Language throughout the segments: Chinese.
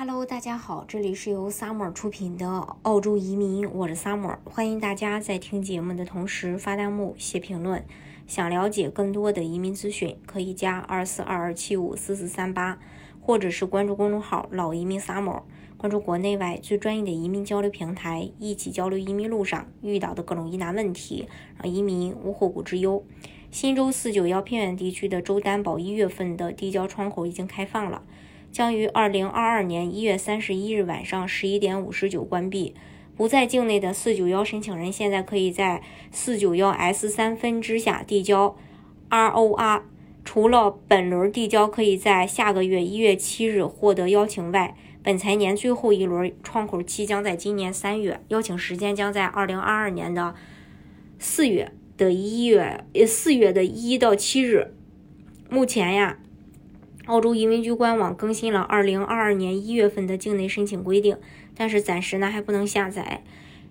Hello，大家好，这里是由 Summer 出品的澳洲移民，我是 Summer，欢迎大家在听节目的同时发弹幕、写评论。想了解更多的移民资讯，可以加二四二二七五四四三八，或者是关注公众号“老移民 Summer”，关注国内外最专业的移民交流平台，一起交流移民路上遇到的各种疑难问题，让移民无后顾之忧。新州四九幺偏远地区的州担保一月份的递交窗口已经开放了，将于二零二二年一月三十一日晚上十一点五十九关闭。不在境内的四九幺申请人现在可以在四九幺 S 三分支下递交 ROR。除了本轮递交可以在下个月一月七日获得邀请外，本财年最后一轮窗口期将在今年三月，邀请时间将在二零二二年的四月。的一月呃四月的一到七日，目前呀，澳洲移民局官网更新了二零二二年一月份的境内申请规定，但是暂时呢还不能下载。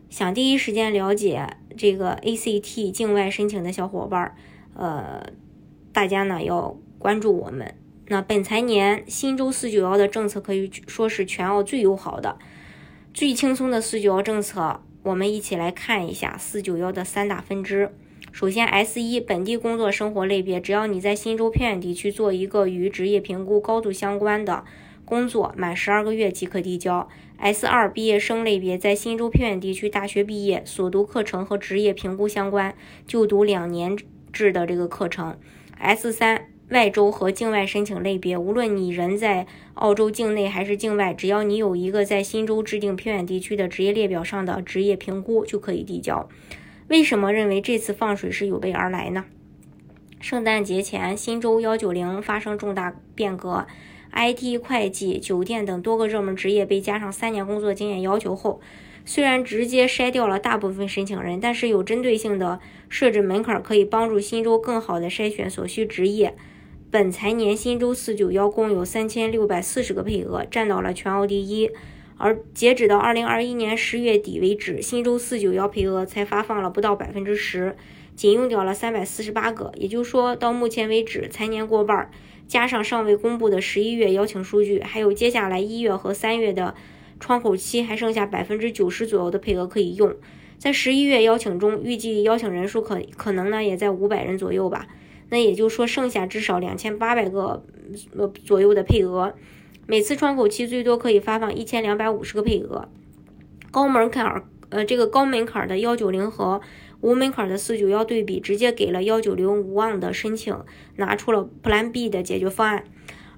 想第一时间了解这个 ACT 境外申请的小伙伴，呃，大家呢要关注我们。那本财年新州四九幺的政策可以说是全澳最友好的、最轻松的四九幺政策。我们一起来看一下四九幺的三大分支。首先，S 一本地工作生活类别，只要你在新州偏远地区做一个与职业评估高度相关的工作，满十二个月即可递交。S 二毕业生类别，在新州偏远地区大学毕业，所读课程和职业评估相关，就读两年制的这个课程。S 三外州和境外申请类别，无论你人在澳洲境内还是境外，只要你有一个在新州制定偏远地区的职业列表上的职业评估，就可以递交。为什么认为这次放水是有备而来呢？圣诞节前，新州幺九零发生重大变革，IT、会计、酒店等多个热门职业被加上三年工作经验要求后，虽然直接筛掉了大部分申请人，但是有针对性的设置门槛，可以帮助新州更好的筛选所需职业。本财年新州四九幺共有三千六百四十个配额，占到了全澳第一。而截止到二零二一年十月底为止，新州四九幺配额才发放了不到百分之十，仅用掉了三百四十八个。也就是说到目前为止，财年过半儿，加上尚未公布的十一月邀请数据，还有接下来一月和三月的窗口期，还剩下百分之九十左右的配额可以用。在十一月邀请中，预计邀请人数可可能呢也在五百人左右吧。那也就是说，剩下至少两千八百个呃左右的配额。每次窗口期最多可以发放一千两百五十个配额，高门槛儿，呃，这个高门槛的幺九零和无门槛的四九幺对比，直接给了幺九零无望的申请拿出了 Plan B 的解决方案。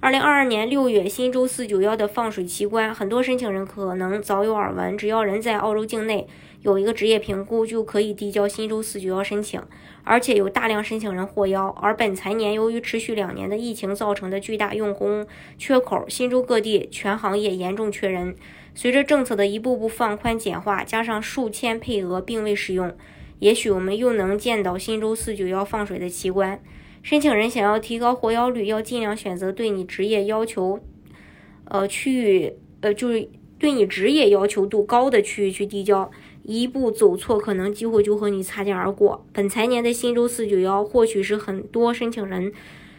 二零二二年六月，新州四九幺的放水奇观，很多申请人可能早有耳闻，只要人在澳洲境内有一个职业评估，就可以递交新州四九幺申请，而且有大量申请人获邀。而本财年由于持续两年的疫情造成的巨大用工缺口，新州各地全行业严重缺人。随着政策的一步步放宽简化，加上数千配额并未使用，也许我们又能见到新州四九幺放水的奇观。申请人想要提高获邀率，要尽量选择对你职业要求，呃，区域，呃，就是对你职业要求度高的区域去递交。一步走错，可能机会就和你擦肩而过。本财年的新州四九幺，或许是很多申请人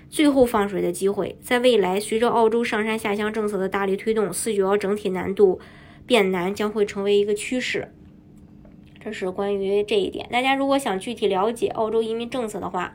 最后放水的机会。在未来，随着澳洲上山下乡政策的大力推动，四九幺整体难度变难，将会成为一个趋势。这是关于这一点。大家如果想具体了解澳洲移民政策的话，